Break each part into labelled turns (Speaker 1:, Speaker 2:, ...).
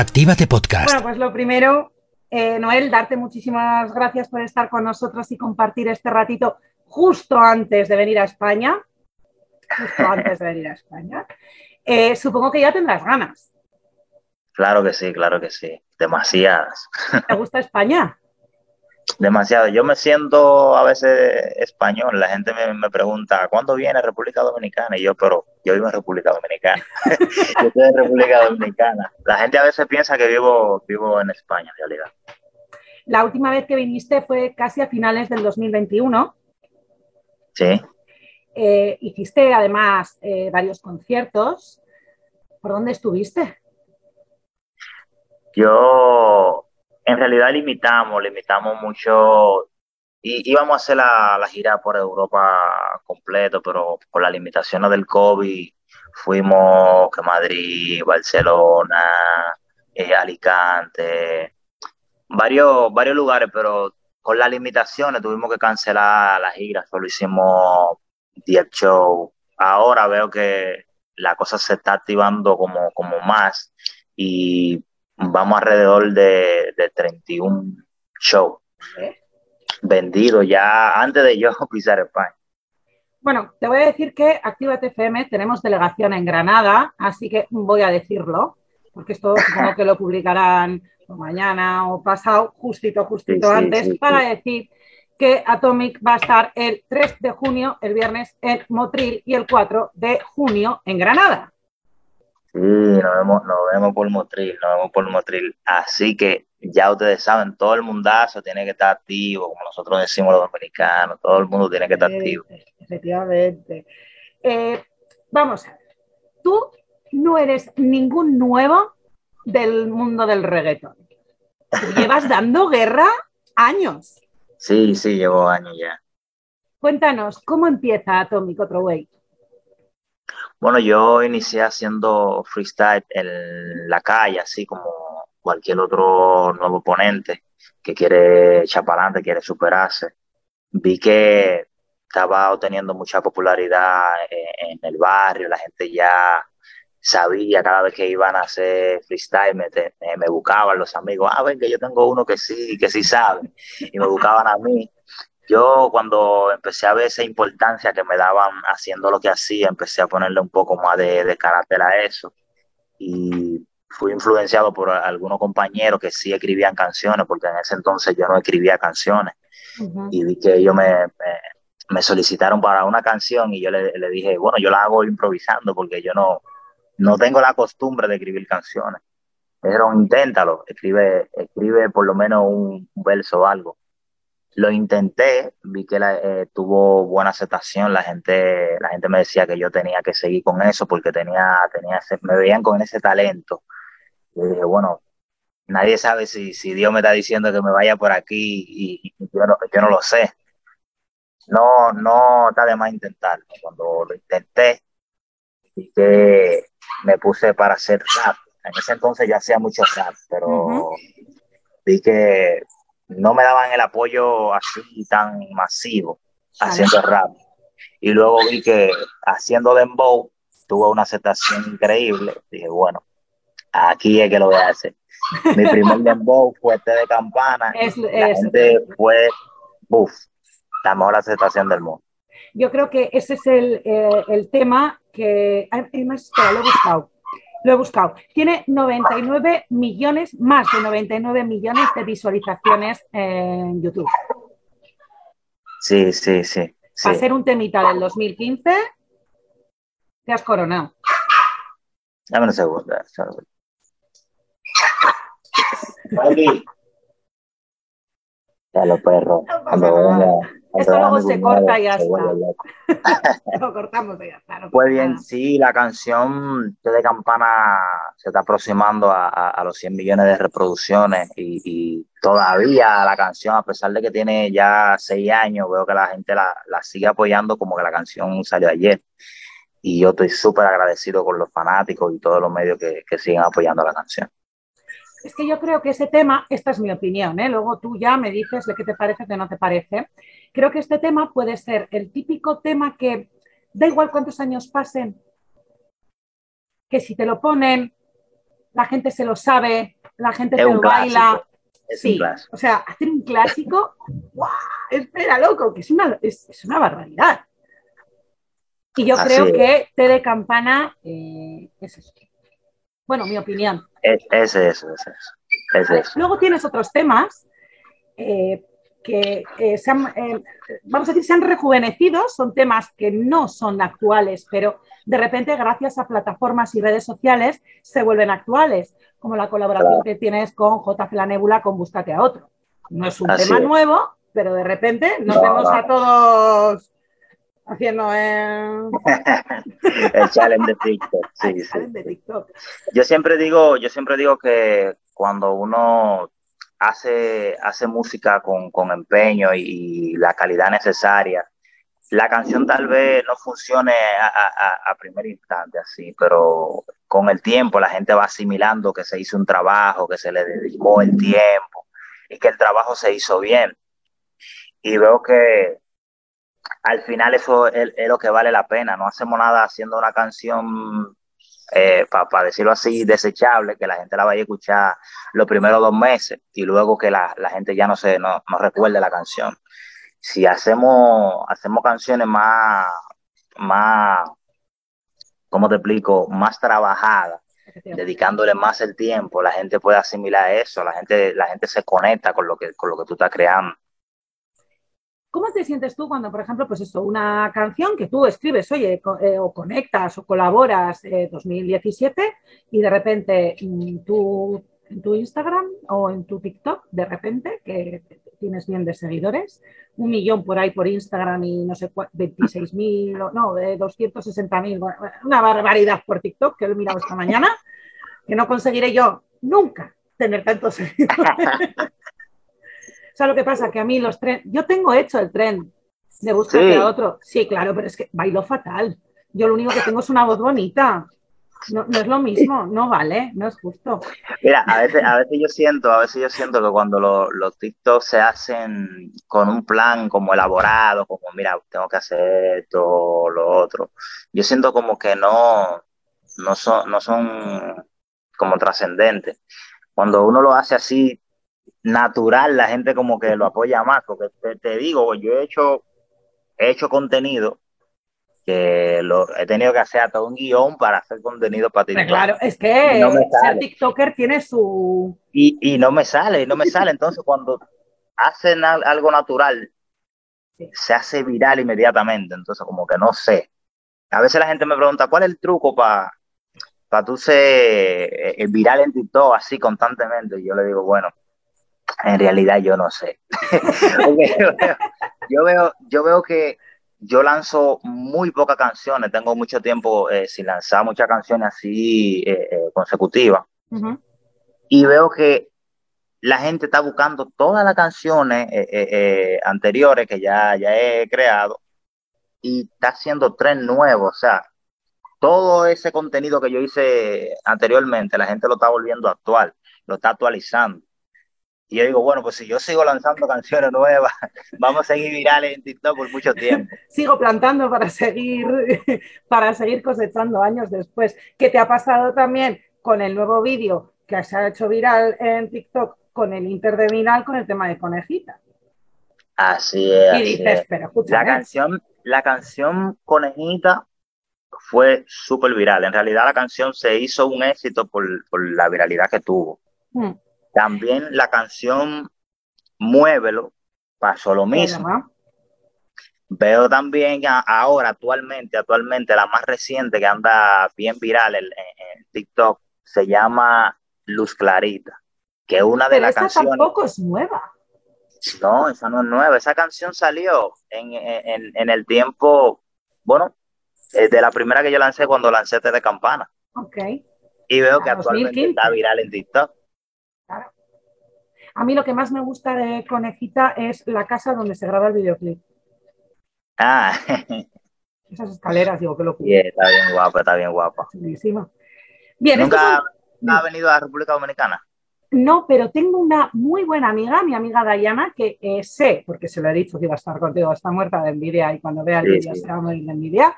Speaker 1: Actívate Podcast.
Speaker 2: Bueno, pues lo primero, eh, Noel, darte muchísimas gracias por estar con nosotros y compartir este ratito justo antes de venir a España. Justo antes de venir a España. Eh, supongo que ya tendrás ganas.
Speaker 3: Claro que sí, claro que sí. Demasiadas.
Speaker 2: ¿Te gusta España?
Speaker 3: Demasiado. Yo me siento a veces español. La gente me, pregunta, ¿cuándo viene República Dominicana? Y yo, pero yo vivo en República Dominicana. yo estoy en República Dominicana. La gente a veces piensa que vivo, vivo en España, en realidad.
Speaker 2: La última vez que viniste fue casi a finales del 2021.
Speaker 3: Sí.
Speaker 2: Eh, hiciste además eh, varios conciertos. ¿Por dónde estuviste?
Speaker 3: Yo en realidad limitamos, limitamos mucho. Y íbamos a hacer la, gira por Europa completo, pero por las limitaciones del COVID fuimos que Madrid, Barcelona, eh, Alicante, varios, varios lugares, pero con las limitaciones tuvimos que cancelar la gira, solo hicimos 10 shows. Ahora veo que la cosa se está activando como, como más y vamos alrededor de, de 31 shows vendidos ya antes de yo pisar España.
Speaker 2: Bueno, te voy a decir que Activa FM tenemos delegación en Granada, así que voy a decirlo, porque esto supongo que lo publicarán mañana o pasado, justito, justito antes, para decir que Atomic va a estar el 3 de junio, el viernes, en Motril y el 4 de junio en Granada.
Speaker 3: Sí, nos vemos, nos vemos por Motril, nos vemos por Motril. Así que ya ustedes saben, todo el mundazo tiene que estar activo, como nosotros decimos los dominicanos, todo el mundo tiene que estar activo.
Speaker 2: Efectivamente. Eh, vamos a ver, tú no eres ningún nuevo del mundo del reggaetón. llevas dando guerra años.
Speaker 3: Sí, sí, llevo años ya.
Speaker 2: Cuéntanos, ¿cómo empieza Atomic Otro Way?
Speaker 3: Bueno, yo inicié haciendo freestyle en la calle, así como cualquier otro nuevo oponente que quiere echar para adelante, quiere superarse. Vi que estaba obteniendo mucha popularidad en, el barrio, la gente ya sabía cada vez que iban a hacer freestyle, me, me buscaban los amigos, ah, ven que yo tengo uno que sí, que sí sabe, y me buscaban a mí. Yo cuando empecé a ver esa importancia que me daban haciendo lo que hacía, empecé a ponerle un poco más de, carácter a eso. Y fui influenciado por algunos compañeros que sí escribían canciones, porque en ese entonces yo no escribía canciones. Y vi que ellos me, me, solicitaron para una canción y yo le, le, dije, bueno, yo la hago improvisando porque yo no, no tengo la costumbre de escribir canciones. Pero inténtalo, escribe, escribe por lo menos un verso o algo lo intenté, vi que eh, tuvo buena aceptación, la gente, la gente me decía que yo tenía que seguir con eso porque tenía, tenía me veían con ese talento. Y dije, bueno, nadie sabe si, si Dios me está diciendo que me vaya por aquí y, yo, no, yo no lo sé. No, no está de más intentarlo. Cuando lo intenté, y que me puse para hacer rap. En ese entonces ya hacía mucho rap, pero vi que no me daban el apoyo así tan masivo haciendo rap. Y luego vi que haciendo dembow tuvo una aceptación increíble. Dije, bueno, aquí es que lo voy a hacer. Mi primer dembow fue este de campana. Es, la gente fue, uff, la mejor aceptación del mundo.
Speaker 2: Yo creo que ese es el, eh, el tema que... Además, lo he buscado lo he buscado. Tiene 99 millones, más de 99 millones de visualizaciones en YouTube.
Speaker 3: Sí, sí, sí.
Speaker 2: Para ser un temita del 2015, te has coronado.
Speaker 3: Dame un segundo. Ya los perros.
Speaker 2: Esto luego se corta y ya está. Lo cortamos y ya está.
Speaker 3: pues bien, sí, la canción de Campana se está aproximando a, los 100 millones de reproducciones y, todavía la canción, a pesar de que tiene ya 6 años, veo que la gente la, sigue apoyando como que la canción salió ayer. Y yo estoy súper agradecido con los fanáticos y todos los medios que, que siguen apoyando la canción.
Speaker 2: Es que yo creo que ese tema, esta es mi opinión, ¿eh? luego tú ya me dices de qué te parece, qué no te parece. Creo que este tema puede ser el típico tema que da igual cuántos años pasen, que si te lo ponen la gente se lo sabe, la gente te lo baila.
Speaker 3: Es
Speaker 2: sí, o sea, hacer un clásico, ¡guau! Espera, loco, que es una, es, es una barbaridad. Y yo
Speaker 3: Así
Speaker 2: creo
Speaker 3: es.
Speaker 2: que T de Campana eh, es eso. Bueno, mi opinión.
Speaker 3: Es, es eso, es eso. Es eso.
Speaker 2: Luego tienes otros temas eh, que eh, se han, eh, vamos a decir, se han rejuvenecido, son temas que no son actuales, pero de repente gracias a plataformas y redes sociales se vuelven actuales, como la colaboración
Speaker 3: Claro.
Speaker 2: que tienes con JC La Nebula con Búscate a otro. No es un
Speaker 3: Así
Speaker 2: tema
Speaker 3: es.
Speaker 2: nuevo, pero de repente nos
Speaker 3: No,
Speaker 2: vemos
Speaker 3: no.
Speaker 2: a todos haciendo eh,
Speaker 3: El challenge de TikTok. Sí, sí.
Speaker 2: salen de TikTok.
Speaker 3: Yo siempre digo, yo siempre digo que cuando uno hace, hace música con, con empeño y, la calidad necesaria, la canción tal vez no funcione a, a, a primer instante así, pero con el tiempo la gente va asimilando que se hizo un trabajo, que se le dedicó el tiempo y que el trabajo se hizo bien. Y veo que al final eso es, es lo que vale la pena. No hacemos nada haciendo una canción eh, para decirlo así, desechable, que la gente la vaya a escuchar los primeros dos meses y luego que la, la gente ya no se no, no recuerde la canción. Si hacemos, hacemos canciones más, más, ¿cómo te explico? Más trabajadas, dedicándole más el tiempo, la gente puede asimilar eso, la gente, la gente se conecta con lo que, con lo que tú estás creando.
Speaker 2: ¿Cómo te sientes tú cuando, por ejemplo, pues esto, una canción que tú escribes, oye, eh, o conectas o colaboras eh, 2017 y de repente mm, tú en tu Instagram o en tu TikTok, de repente, que tienes bien de seguidores, un millón por ahí por Instagram y no sé, 26 mil, no, de 260 mil, una barbaridad por TikTok que lo he mirado esta mañana, que no conseguiré yo nunca tener tantos seguidores. Lo que pasa que a mí los tren, yo tengo hecho el tren de búsquete
Speaker 3: Sí.
Speaker 2: a otro. Sí, claro, pero es que bailo fatal. Yo lo único que tengo es una voz bonita. No, no es lo mismo, no vale, no es justo.
Speaker 3: Mira, a veces, a veces yo siento, a veces yo siento que cuando lo- los TikToks se hacen con un plan como elaborado, como mira, tengo que hacer esto, lo otro, yo siento como que no, no son, no son como trascendentes. Cuando uno lo hace así natural, la gente como que lo apoya más, porque te, te digo, yo he hecho, he hecho contenido que lo he tenido que hacer hasta un guion para hacer contenido para TikTok.
Speaker 2: claro, es que
Speaker 3: No
Speaker 2: ser. TikToker tiene su.
Speaker 3: y, y no me sale, y no me sale. Entonces, cuando hacen al- algo natural,
Speaker 2: Sí.
Speaker 3: se hace viral inmediatamente. Entonces, como que no sé. A veces la gente me pregunta, ¿cuál es el truco para para tú ser eh, eh, viral en TikTok así constantemente? Y yo le digo, bueno, en realidad yo no sé. Yo, veo, yo, veo, yo veo que yo lanzo muy pocas canciones, tengo mucho tiempo eh, sin lanzar muchas canciones así eh, eh, consecutivas y veo que la gente está buscando todas las canciones anteriores que ya, ya he creado y está haciendo tres nuevos. O sea, todo ese contenido que yo hice anteriormente, la gente lo está volviendo actual, lo está actualizando. Y yo digo, bueno, pues si yo sigo lanzando canciones nuevas, vamos a seguir virales en TikTok por mucho tiempo.
Speaker 2: Sigo plantando para seguir, para seguir cosechando años después. ¿Qué te ha pasado también con el nuevo vídeo que se ha hecho viral en TikTok con el Inter de Vinal con el tema de conejita?
Speaker 3: Así es.
Speaker 2: Y
Speaker 3: así
Speaker 2: dices,
Speaker 3: es.
Speaker 2: pero
Speaker 3: La
Speaker 2: escúchame,
Speaker 3: canción, la canción Conejita fue súper viral. En realidad la canción se hizo un éxito por, por la viralidad que tuvo.
Speaker 2: mm,
Speaker 3: También la canción Muévelo pasó lo mismo. Veo también a- ahora, actualmente, actualmente, la más reciente que anda bien viral en, TikTok se llama Luz Clarita, que es una de
Speaker 2: Pero
Speaker 3: las
Speaker 2: esa
Speaker 3: canciones.
Speaker 2: tampoco es nueva.
Speaker 3: No, esa no es nueva. Esa canción salió en, en, en el tiempo, bueno, eh, de la primera que yo lancé cuando lancé T de Campana.
Speaker 2: Ok.
Speaker 3: Y veo que actualmente
Speaker 2: 2015.
Speaker 3: está viral en TikTok.
Speaker 2: A mí lo que más me gusta de Conejita es la casa donde se graba el videoclip.
Speaker 3: Ah,
Speaker 2: Esas escaleras, digo, que lo
Speaker 3: y está bien guapa, está bien ¿Nunca,
Speaker 2: son-
Speaker 3: nunca ha venido a la República Dominicana?
Speaker 2: No, pero tengo una muy buena amiga, mi amiga Dayana, que eh, sé, porque se lo he dicho que iba a estar contigo, está muerta de envidia y cuando vea el
Speaker 3: Sí,
Speaker 2: vídeo
Speaker 3: sí.
Speaker 2: se va a morir de envidia.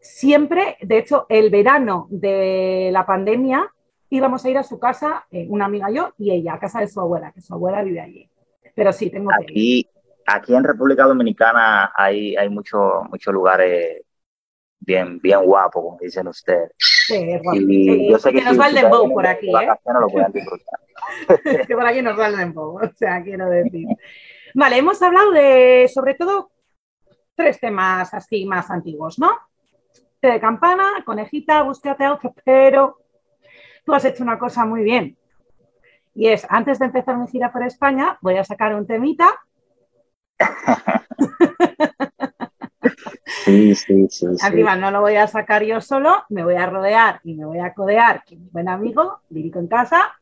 Speaker 2: Siempre, de hecho, el verano de la pandemia, íbamos a ir a su casa, eh, una amiga yo y ella, a casa de su abuela, que su abuela vive allí. Pero sí, tengo que
Speaker 3: Aquí, aquí en República Dominicana hay, hay muchos muchos lugares bien, bien guapos, como dicen ustedes.
Speaker 2: Sí.
Speaker 3: Y
Speaker 2: Eh,
Speaker 3: yo sé que
Speaker 2: que nos
Speaker 3: si
Speaker 2: va el dembow por aquí, ¿eh?
Speaker 3: vacaciones lo pueden disfrutar.
Speaker 2: que por aquí nos va el dembow, o sea, quiero decir. Vale, hemos hablado de, sobre todo, tres temas así más antiguos, ¿no? Té de campana, conejita, búsquete a otro, pero tú has hecho una cosa muy bien. Y es, antes de empezar mi gira por España, voy a sacar un temita.
Speaker 3: Sí, sí, sí.
Speaker 2: Arriba no lo voy a sacar yo solo, me voy a rodear y me voy a codear con mi buen amigo, Lírico en casa,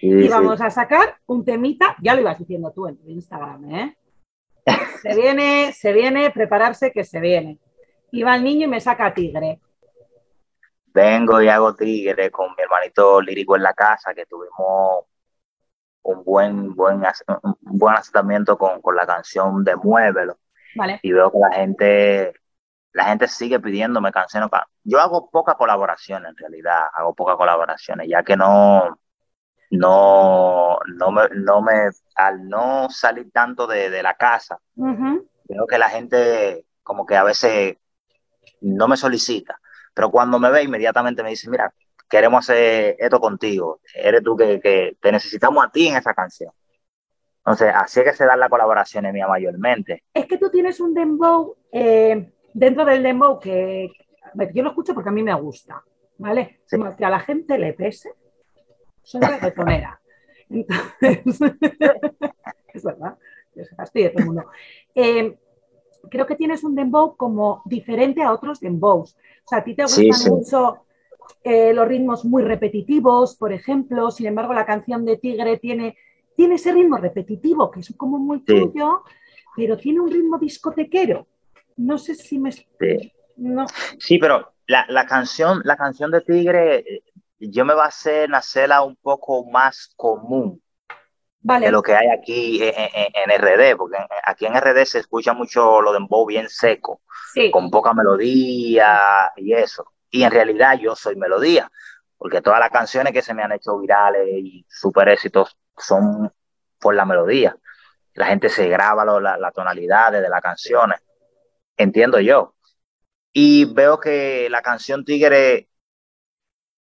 Speaker 2: y vamos a sacar un temita, ya lo ibas diciendo tú en tu Instagram, ¿eh? Se viene, se viene, prepararse que se viene. Y va el niño y me saca tigre.
Speaker 3: Vengo y hago tigre con mi hermanito lírico en la casa, que tuvimos un buen, buen, un buen acercamiento con, con la canción de Muévelo.
Speaker 2: ¿Vale?
Speaker 3: Y veo que la gente, la gente sigue pidiéndome canciones. Yo hago pocas colaboraciones en realidad, hago pocas colaboraciones, ya que no, no, no me, no me, al no salir tanto de, de la casa. Veo que la gente como que a veces no me solicita, pero cuando me ve inmediatamente me dice, mira, queremos hacer esto contigo, eres tú que, que te necesitamos a ti en esa canción. Entonces, así es que se dan las colaboraciones mías mayormente.
Speaker 2: Es que tú tienes un dembow eh, dentro del dembow que yo lo escucho porque a mí me gusta, ¿vale?
Speaker 3: Sí.
Speaker 2: Como que a la gente le pese, soy reggaetonera. Entonces, es verdad, yo se fastidia todo el mundo. Eh, creo que tienes un dembow como diferente a otros dembows. O sea, a ti te gustan
Speaker 3: Sí, sí.
Speaker 2: mucho eh, los ritmos muy repetitivos, por ejemplo. Sin embargo, la canción de Tigre tiene, tiene ese ritmo repetitivo, que es como muy
Speaker 3: Sí.
Speaker 2: tuyo, pero tiene un ritmo discotequero. No sé si me...
Speaker 3: Sí,
Speaker 2: No.
Speaker 3: Sí, pero la, la canción, la canción de Tigre, eh, yo me va a hacer nacerla un poco más común
Speaker 2: Vale,
Speaker 3: de lo que hay aquí en, en- en RD, porque aquí en RD se escucha mucho lo de dembow bien seco.
Speaker 2: sí.
Speaker 3: con poca melodía y eso. Y en realidad yo soy melodía, porque todas las canciones que se me han hecho virales y super éxitos son por la melodía. La gente se graba lo- la, la tonalidad de las canciones, entiendo yo. Y veo que la canción Tigre,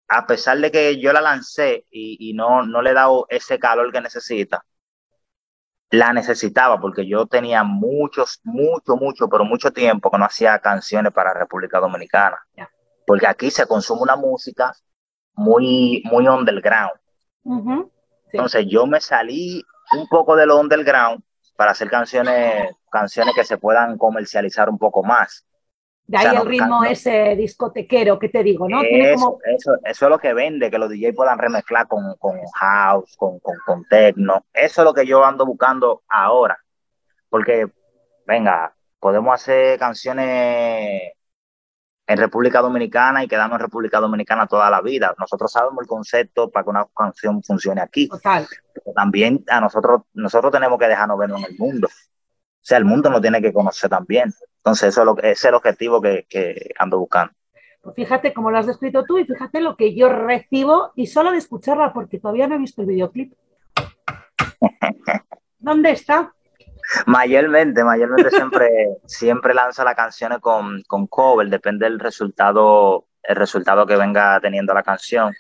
Speaker 3: a pesar de que yo la lancé y, y no, no le he dado ese calor que necesita, la necesitaba porque yo tenía muchos, mucho, mucho, pero mucho tiempo que no hacía canciones para República Dominicana. Porque aquí se consume una música muy, muy underground.
Speaker 2: Ujú, sí.
Speaker 3: Entonces yo me salí un poco de lo underground para hacer canciones, canciones que se puedan comercializar un poco más.
Speaker 2: De ahí
Speaker 3: o sea,
Speaker 2: el ritmo
Speaker 3: no.
Speaker 2: ese discotequero que te digo, ¿no? Tiene
Speaker 3: Eso,
Speaker 2: como...
Speaker 3: eso, eso es lo que vende, que los DJ puedan remezclar con, con house, con, con, con techno. Eso es lo que yo ando buscando ahora. Porque, venga, podemos hacer canciones en República Dominicana y quedarnos en República Dominicana toda la vida. Nosotros sabemos el concepto para que una canción funcione aquí.
Speaker 2: Total.
Speaker 3: Pero también a nosotros, nosotros tenemos que dejarnos ver en el mundo. O sea, el mundo nos tiene que conocer también. Entonces, eso es lo, ese es el objetivo que, que ando buscando.
Speaker 2: Pues fíjate cómo lo has descrito tú y fíjate lo que yo recibo y solo de escucharla porque todavía no he visto el videoclip. ¿Dónde está?
Speaker 3: Mayormente, mayormente siempre, siempre lanza las canciones con, con cover, depende del resultado, el resultado que venga teniendo la canción.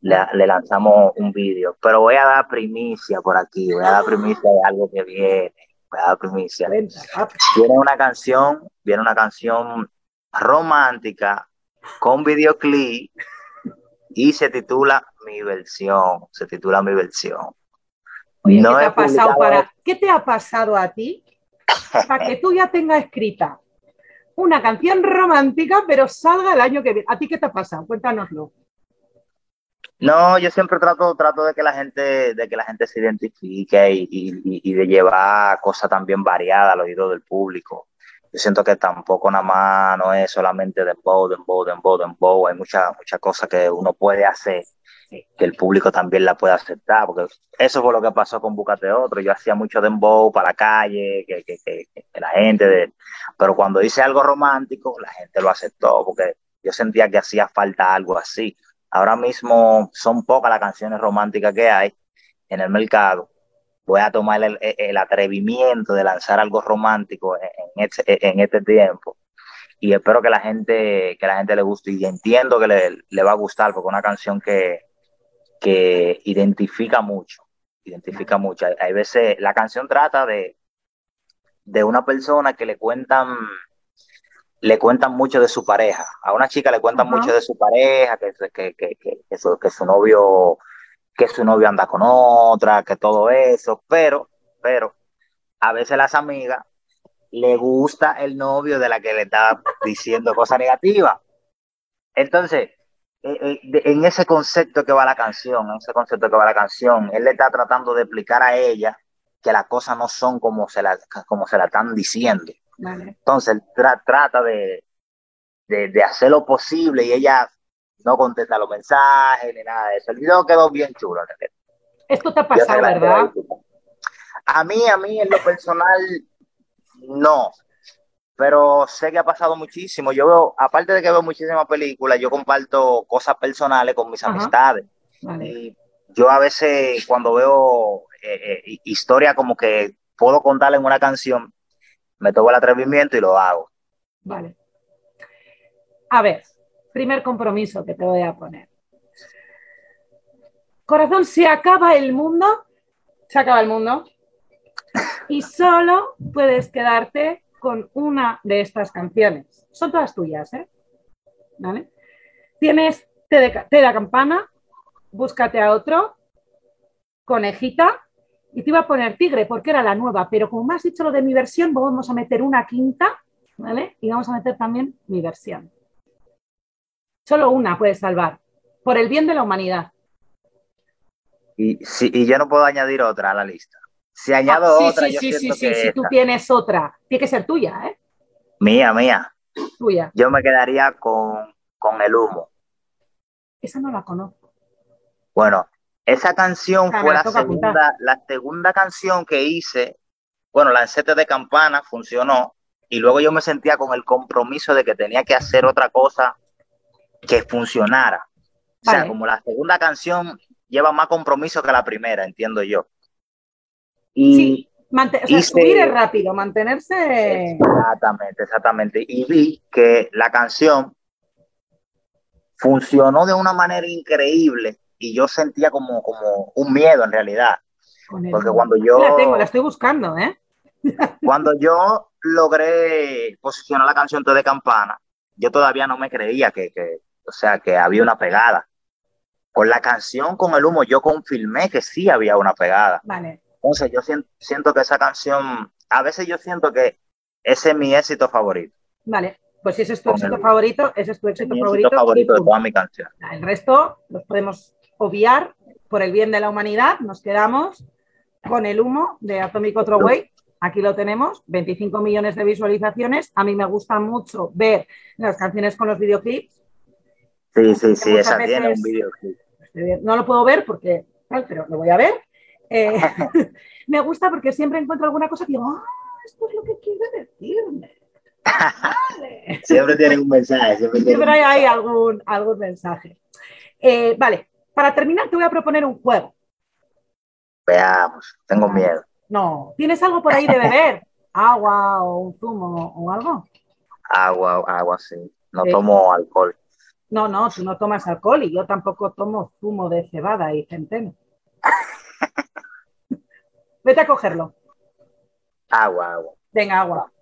Speaker 3: Le, le lanzamos un vídeo, pero voy a dar primicia por aquí, voy a dar primicia de algo que viene, voy a dar primicia.
Speaker 2: Cuenta, rápido.
Speaker 3: Viene una canción, viene una canción romántica con videoclip y se titula Mi versión, se titula Mi versión.
Speaker 2: Oye,
Speaker 3: No
Speaker 2: ¿qué, te ha pasado para, ¿Qué te ha pasado a ti para que tú ya tengas escrita una canción romántica, pero salga el año que viene? ¿A ti qué te ha pasado? Cuéntanoslo.
Speaker 3: No, yo siempre trato, trato de que la gente, de que la gente se identifique y, y, y de llevar cosas también variadas al oído del público. Yo siento que tampoco nada más no es solamente dembow, dembow, dembow, dembow. Hay muchas muchas cosas que uno puede hacer que el público también la pueda aceptar, porque eso fue lo que pasó con Búscate Otro. Yo hacía mucho dembow para la calle, que, que, que, la gente, pero cuando hice algo romántico, la gente lo aceptó, porque yo sentía que hacía falta algo así. Ahora mismo son pocas las canciones románticas que hay en el mercado. Voy a tomar el, atrevimiento de lanzar algo romántico en este, en este tiempo. Y espero que la gente que la gente le guste. Y entiendo que le, va a gustar porque es una canción que, que identifica mucho identifica mucho. Hay, veces la canción trata de de una persona que le cuentan le cuentan mucho de su pareja a una chica le cuentan mucho de su pareja que, que, que, que, su, que su novio que su novio anda con otra que todo eso pero pero a veces las amigas le gusta el novio de la que le está diciendo cosas negativas. Entonces, eh, eh, en ese concepto que va la canción, en ese concepto que va la canción, él le está tratando de explicar a ella que las cosas no son como se la, como se la están diciendo. Entonces, él trata de, de, hacer lo posible y ella no contesta los mensajes ni nada de eso. El video quedó bien chulo.
Speaker 2: Esto te ha pasado, ¿verdad?
Speaker 3: A mí, a mí, en lo personal, no, pero sé que ha pasado muchísimo. Yo veo, aparte de que veo muchísimas películas, yo comparto cosas personales con mis amistades. Y yo a veces cuando veo eh, eh, historia como que puedo contarle en una canción, me tomo el atrevimiento y lo hago.
Speaker 2: Vale. A ver, primer compromiso que te voy a poner. Corazón, se acaba el mundo, se acaba el mundo, y solo puedes quedarte con una de estas canciones. Son todas tuyas, ¿eh? ¿Vale? Tienes Te de, Campana, Búscate a otro, Conejita, y te iba a poner Tigre porque era la nueva, pero como me has dicho lo de mi versión, vamos a meter una quinta, ¿vale? Y vamos a meter también mi versión. Solo una puedes salvar, por el bien de la humanidad.
Speaker 3: Y, sí, y yo no puedo añadir otra a la lista. Si añado
Speaker 2: ah,
Speaker 3: otra,
Speaker 2: sí, sí, sí, sí, si tú tienes otra, tiene que ser tuya, ¿eh?
Speaker 3: Mía, mía.
Speaker 2: Tuya.
Speaker 3: Yo me quedaría con, con el humo.
Speaker 2: Esa no la conozco.
Speaker 3: Bueno, esa canción ah, fue la segunda, la segunda canción que hice. Bueno, la encete de campana funcionó y luego yo me sentía con el compromiso de que tenía que hacer otra cosa que funcionara. O sea, como la segunda canción lleva más compromiso que la primera, entiendo yo.
Speaker 2: Y sí, o sea, subir es rápido, mantenerse.
Speaker 3: Exactamente, exactamente. Y vi que la canción funcionó de una manera increíble y yo sentía como, como un miedo en realidad. Porque cuando yo.
Speaker 2: La tengo, la estoy buscando, ¿eh?
Speaker 3: cuando yo logré posicionar la canción de Campana, yo todavía no me creía que, que, o sea, que había una pegada. Con la canción, con el humo, yo confirmé que sí había una pegada.
Speaker 2: Vale.
Speaker 3: Entonces yo siento, que esa canción, a veces yo siento que ese es mi éxito favorito.
Speaker 2: Vale, pues si ese es tu éxito favorito, ese es tu éxito favorito.
Speaker 3: Éxito favorito de mi.
Speaker 2: El resto los podemos obviar por el bien de la humanidad. Nos quedamos con el humo de Atomic Otro Way. Aquí lo tenemos, 25 millones de visualizaciones. A mí me gusta mucho ver las canciones con los videoclips.
Speaker 3: Sí, sí, sí, esa tiene un videoclip.
Speaker 2: No lo puedo ver porque, pero lo voy a ver eh, me gusta porque siempre encuentro alguna cosa que digo, ah, esto es lo que quiere decirme.
Speaker 3: siempre tiene un mensaje.
Speaker 2: Siempre, hay, algún, algún mensaje. Eh, vale, para terminar te voy a proponer un juego.
Speaker 3: Veamos, tengo miedo.
Speaker 2: No, ¿tienes algo por ahí de beber? ¿Agua o un zumo o algo?
Speaker 3: Agua, agua, sí. No tomo alcohol.
Speaker 2: No, no, tú no tomas alcohol y yo tampoco tomo zumo de cebada y centeno. Vete a cogerlo.
Speaker 3: Agua, agua.
Speaker 2: Venga, agua.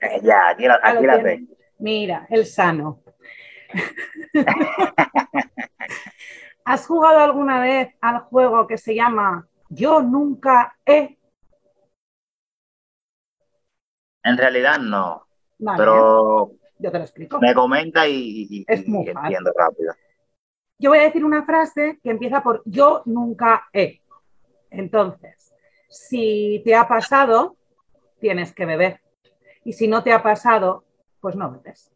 Speaker 3: Eh, ya, aquí la, aquí la tengo.
Speaker 2: Mira, el sano. ¿Has jugado alguna vez al juego que se llama Yo nunca he?
Speaker 3: En realidad no. pero
Speaker 2: yo te lo explico.
Speaker 3: Me comenta y, entiendo rápido.
Speaker 2: Yo voy a decir una frase que empieza por yo nunca he. Entonces, si te ha pasado, tienes que beber. Y si no te ha pasado, pues no bebes.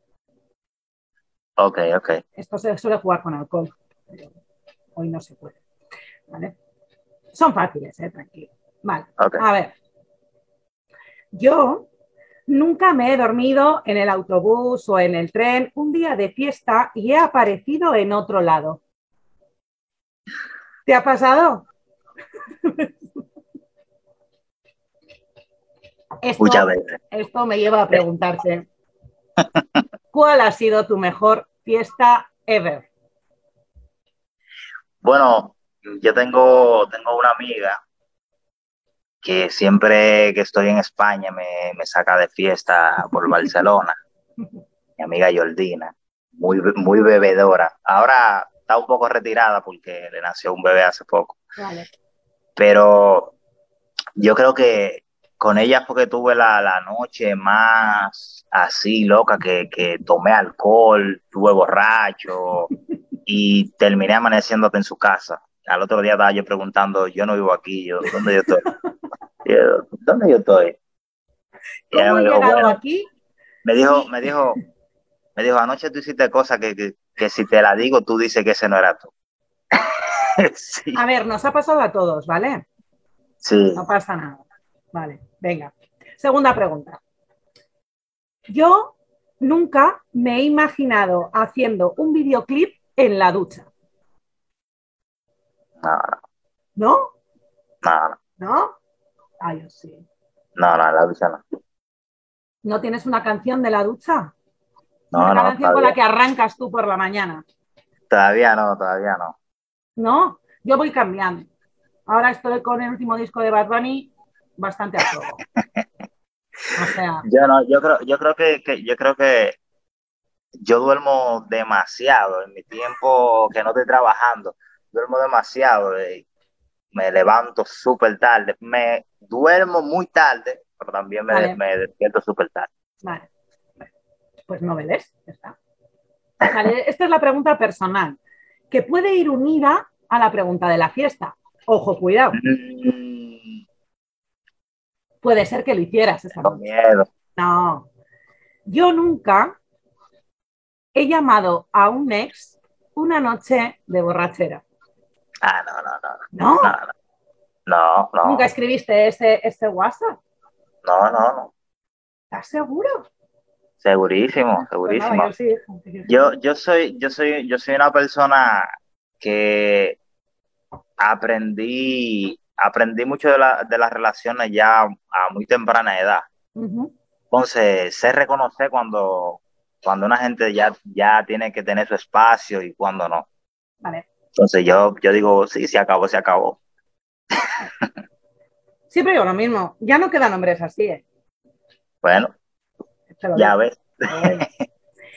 Speaker 3: Ok, ok.
Speaker 2: Esto se suele jugar con alcohol. Hoy no se puede. ¿Vale? Son fáciles, ¿eh? tranquilo. Vale. A ver. Yo nunca me he dormido en el autobús o en el tren un día de fiesta y he aparecido en otro lado. ¿Te ha pasado? Esto,
Speaker 3: Muchas veces.
Speaker 2: esto me lleva a preguntarte, ¿cuál ha sido tu mejor fiesta ever?
Speaker 3: Bueno, yo tengo, tengo una amiga que siempre que estoy en España me, me saca de fiesta por Barcelona. Mi amiga Jordina, muy, muy bebedora. Ahora está un poco retirada porque le nació un bebé hace poco.
Speaker 2: Vale.
Speaker 3: Pero yo creo que con ella fue que tuve la, la noche más así loca, que, que tomé alcohol, tuve borracho y terminé amaneciéndote en su casa. Al otro día estaba yo preguntando, yo no vivo aquí, yo, ¿dónde yo estoy? Yo, ¿Dónde yo estoy? Y
Speaker 2: ¿Cómo
Speaker 3: me dijo,
Speaker 2: llegado
Speaker 3: bueno,
Speaker 2: aquí?
Speaker 3: me dijo, me dijo, me dijo, anoche tú hiciste cosas que, que, que si te la digo, tú dices que ese no era tú. sí,
Speaker 2: A ver, nos ha pasado a todos, ¿vale?
Speaker 3: sí.
Speaker 2: No pasa nada. Vale, venga. Segunda pregunta. Yo nunca me he imaginado haciendo un videoclip en la ducha,
Speaker 3: No,
Speaker 2: ¿no?
Speaker 3: no, no,
Speaker 2: ¿No? Ah, yo sí.
Speaker 3: no, no, la ducha no.
Speaker 2: ¿No tienes una canción de la ducha?
Speaker 3: No,
Speaker 2: una
Speaker 3: no,
Speaker 2: canción con la
Speaker 3: todavía,
Speaker 2: que arrancas tú por la mañana.
Speaker 3: todavía no, todavía no.
Speaker 2: No, yo voy cambiando. Ahora estoy con el último disco de Bad Bunny bastante a fuego. O sea,
Speaker 3: Yo no, yo creo, yo creo que, que- yo creo que yo duermo demasiado en mi tiempo que no estoy trabajando, duermo demasiado, eh, me levanto súper tarde, me duermo muy tarde, pero también me,
Speaker 2: Vale.
Speaker 3: me despierto súper tarde.
Speaker 2: vale. Pues no ya está. Vale, esta es la pregunta personal, que puede ir unida a la pregunta de la fiesta. Ojo, cuidado.
Speaker 3: Mm,
Speaker 2: Puede ser que lo hicieras esa
Speaker 3: Con
Speaker 2: noche.
Speaker 3: miedo.
Speaker 2: No. Yo nunca he llamado a un ex una noche de borrachera.
Speaker 3: Ah, no, no, no,
Speaker 2: ¿No?
Speaker 3: no, no,
Speaker 2: ¿Nunca escribiste ese, ese WhatsApp?
Speaker 3: no, no, no.
Speaker 2: ¿Estás seguro?
Speaker 3: Segurísimo,
Speaker 2: Pues
Speaker 3: segurísimo.
Speaker 2: yo sí.
Speaker 3: Yo, yo soy, yo soy, yo soy una persona que aprendí, aprendí mucho de, la- de las relaciones ya a muy temprana edad. Entonces, sé reconocer cuando, cuando una gente ya, ya tiene que tener su espacio y cuando no.
Speaker 2: Vale.
Speaker 3: Entonces yo, yo digo, sí, se acabó, se acabó.
Speaker 2: Siempre digo lo mismo. Ya no quedan hombres así, ¿eh?
Speaker 3: Bueno, ya ves.
Speaker 2: Bueno.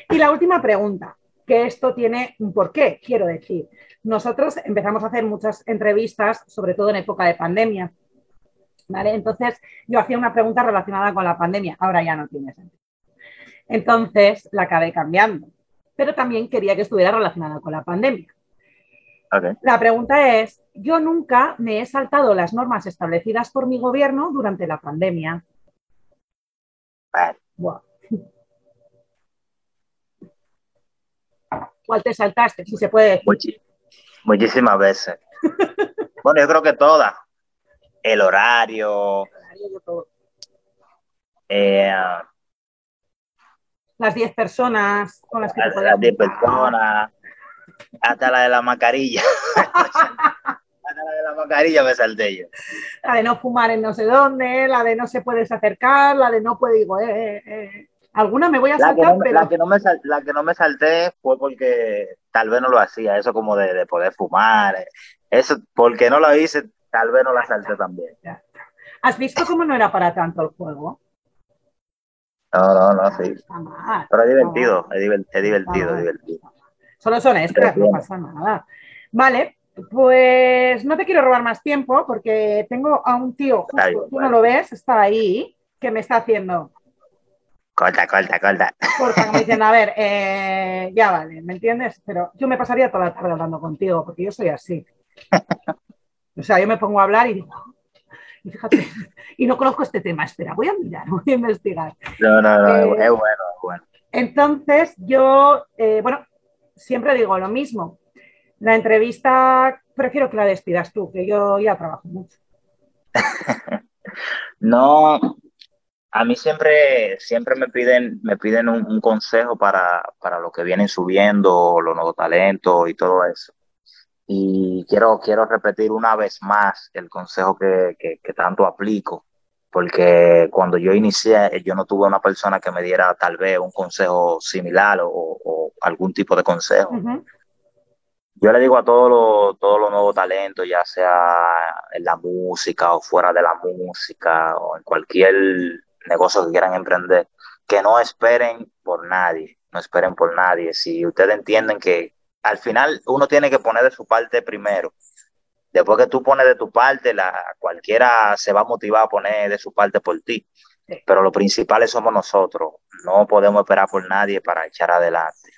Speaker 2: Y la última pregunta, que esto tiene un porqué, quiero decir. Nosotros empezamos a hacer muchas entrevistas, sobre todo en época de pandemia. ¿Vale? Entonces, yo hacía una pregunta relacionada con la pandemia. Ahora ya no tiene sentido. Entonces, la acabé cambiando. Pero también quería que estuviera relacionada con la pandemia. La pregunta es, yo nunca me he saltado las normas establecidas por mi gobierno durante la pandemia. ¿Cuál te saltaste? Si se puede decir.
Speaker 3: muchi- muchísimas veces. Bueno, yo creo que todas. El horario, eh,
Speaker 2: Las 10 personas con las que te
Speaker 3: a
Speaker 2: podías
Speaker 3: las 10
Speaker 2: juntar.
Speaker 3: personas, hasta la de la mascarilla. hasta la de la mascarilla me salté yo.
Speaker 2: La de no fumar en no sé dónde, la de no se puedes acercar, la de no puedo, digo, eh, eh. Alguna me voy a
Speaker 3: La
Speaker 2: saltar,
Speaker 3: no,
Speaker 2: pero
Speaker 3: la, que no me sal- la que no me salté fue porque tal vez no lo hacía, eso como de, de poder fumar, eh, eso porque no lo hice, tal vez no la salté también.
Speaker 2: ¿has visto cómo no era para tanto el juego?
Speaker 3: No, no, no, sí. Pero es divertido, es, diver- es divertido, es divertido.
Speaker 2: Solo son extras, no pasa nada. Vale, pues no te quiero robar más tiempo porque tengo a un tío, justo,
Speaker 3: bien,
Speaker 2: tú
Speaker 3: vale.
Speaker 2: no lo ves, está ahí, que me está haciendo
Speaker 3: Corta, corta, corta.
Speaker 2: corta, como diciendo, a ver, eh, ya vale, ¿me entiendes? Pero yo me pasaría toda la tarde hablando contigo porque yo soy así. O sea, yo me pongo a hablar y digo, y fíjate, y no conozco este tema, espera, voy a mirar, voy a investigar.
Speaker 3: No, no, no,
Speaker 2: Eh,
Speaker 3: es, es bueno, es bueno.
Speaker 2: Entonces, yo, eh, bueno, siempre digo lo mismo. La entrevista prefiero que la despidas tú, que yo ya trabajo mucho.
Speaker 3: No, a mí siempre, siempre me piden, me piden un, un consejo para, para lo que vienen subiendo, los nuevos talentos y todo eso. Y quiero, quiero repetir una vez más el consejo que, que, que tanto aplico, porque cuando yo inicié, yo no tuve una persona que me diera tal vez un consejo similar o, o algún tipo de consejo. Uh -huh. Yo le digo a todos los, todos los nuevos talentos, ya sea en la música o fuera de la música o en cualquier negocio que quieran emprender, que no esperen por nadie, no esperen por nadie. Si ustedes entienden que al final uno tiene que poner de su parte primero, después que tú pones de tu parte, la, cualquiera se va a motivar a poner de su parte por ti. Pero lo principal somos nosotros, no podemos esperar por nadie para echar adelante.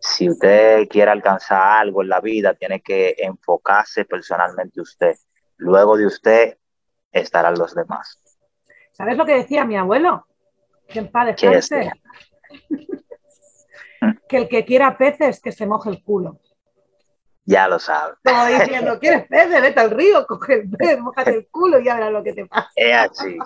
Speaker 3: Si usted quiere alcanzar algo en la vida, tiene que enfocarse personalmente usted. Luego de usted estarán los demás.
Speaker 2: ¿Sabes lo que decía mi abuelo? Que en paz descanse. Que el que quiera peces, que se moje el culo.
Speaker 3: Ya lo sabes.
Speaker 2: Como diciendo, ¿quieres peces? Vete al río, coge el pez, mojate el culo y ya verás lo que te pasa.
Speaker 3: Es así,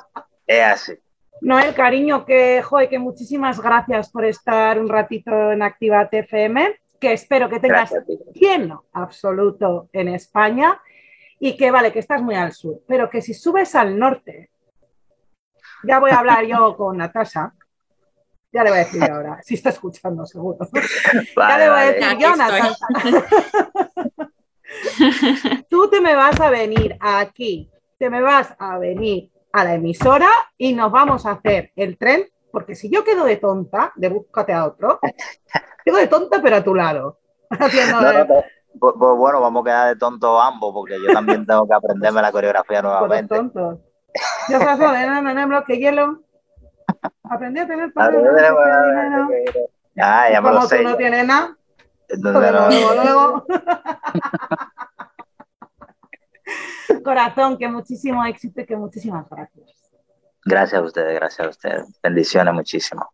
Speaker 3: es así.
Speaker 2: Noel, cariño, que, joder, que muchísimas gracias por estar un ratito en Activa TFM, que espero que tengas lleno absoluto en España y que vale, que estás muy al sur, pero que si subes al norte, ya voy a hablar yo con Natasha, ya le voy a decir ahora, si está escuchando seguro. Vale, ya le voy a decir vale, yo, Natasha. Tú te me vas a venir aquí, te me vas a venir a la emisora y nos vamos a hacer el tren, porque si yo quedo de tonta, de búscate a otro, quedo de tonta pero a tu lado. Haciendo
Speaker 3: no, no, pues, pues, bueno, vamos a quedar de tonto ambos, porque yo también tengo que aprenderme la coreografía nuevamente.
Speaker 2: Tontos. Ya sabes, en el bloque hielo. Aprendí a tener.
Speaker 3: Ah, ya me
Speaker 2: Como
Speaker 3: lo sé.
Speaker 2: tú no tienes nada.
Speaker 3: Entonces, no.
Speaker 2: Luego. Corazón, que muchísimo éxito y que muchísimas gracias.
Speaker 3: Gracias a ustedes, gracias a ustedes. Bendiciones muchísimo.